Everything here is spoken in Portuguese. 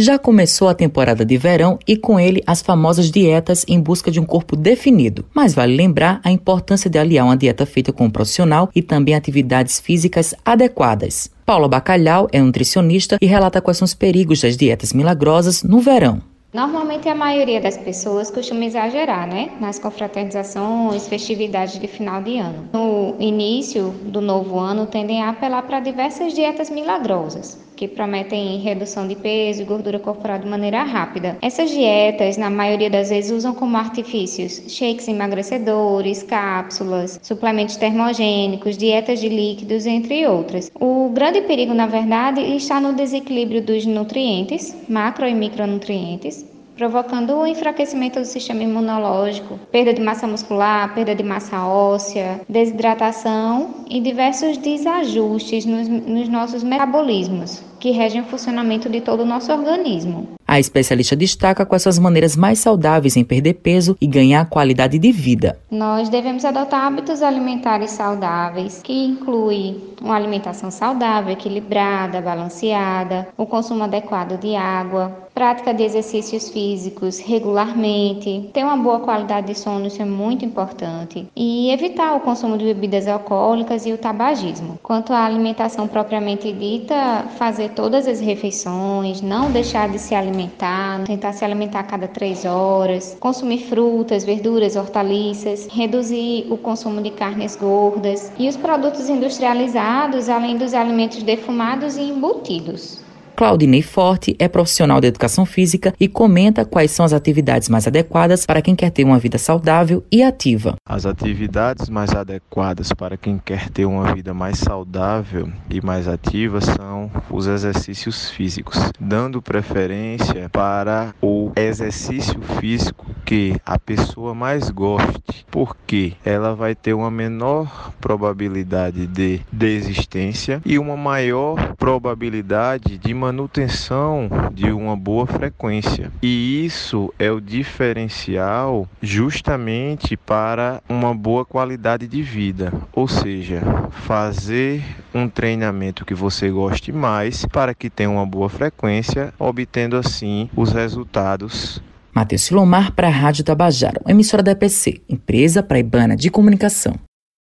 Já começou a temporada de verão e com ele as famosas dietas em busca de um corpo definido. Mas vale lembrar a importância de aliar uma dieta feita com um profissional e também atividades físicas adequadas. Paula Bacalhau é nutricionista e relata quais são os perigos das dietas milagrosas no verão. Normalmente a maioria das pessoas costuma exagerar, né? Nas confraternizações, festividades de final de ano. No início do novo ano, tendem a apelar para diversas dietas milagrosas que prometem redução de peso e gordura corporal de maneira rápida. Essas dietas, na maioria das vezes, usam como artifícios shakes emagrecedores, cápsulas, suplementos termogênicos, dietas de líquidos, entre outras. O grande perigo, na verdade, está no desequilíbrio dos nutrientes, macro e micronutrientes, provocando o enfraquecimento do sistema imunológico, perda de massa muscular, perda de massa óssea, desidratação e diversos desajustes nos, nos nossos metabolismos, que regem o funcionamento de todo o nosso organismo. A especialista destaca quais são as maneiras mais saudáveis em perder peso e ganhar qualidade de vida. Nós devemos adotar hábitos alimentares saudáveis, que incluem uma alimentação saudável, equilibrada, balanceada, o consumo adequado de água, prática de exercícios físicos regularmente, ter uma boa qualidade de sono, isso é muito importante, e evitar o consumo de bebidas alcoólicas e o tabagismo. Quanto à alimentação propriamente dita, fazer todas as refeições, não deixar de se alimentar, tentar se alimentar a cada três horas, consumir frutas, verduras, hortaliças, reduzir o consumo de carnes gordas e os produtos industrializados, além dos alimentos defumados e embutidos. Claudinei Forte é profissional de educação física e comenta quais são as atividades mais adequadas para quem quer ter uma vida saudável e ativa. As atividades mais adequadas para quem quer ter uma vida mais saudável e mais ativa são os exercícios físicos, dando preferência para o exercício físico que a pessoa mais goste, porque ela vai ter uma menor probabilidade de desistência e uma maior probabilidade de manutenção de uma boa frequência. E isso é o diferencial justamente para uma boa qualidade de vida, ou seja, fazer um treinamento que você goste mais para que tenha uma boa frequência, obtendo assim os resultados Matheus Silomar para a Rádio Tabajara, emissora da EPC, empresa praibana de comunicação.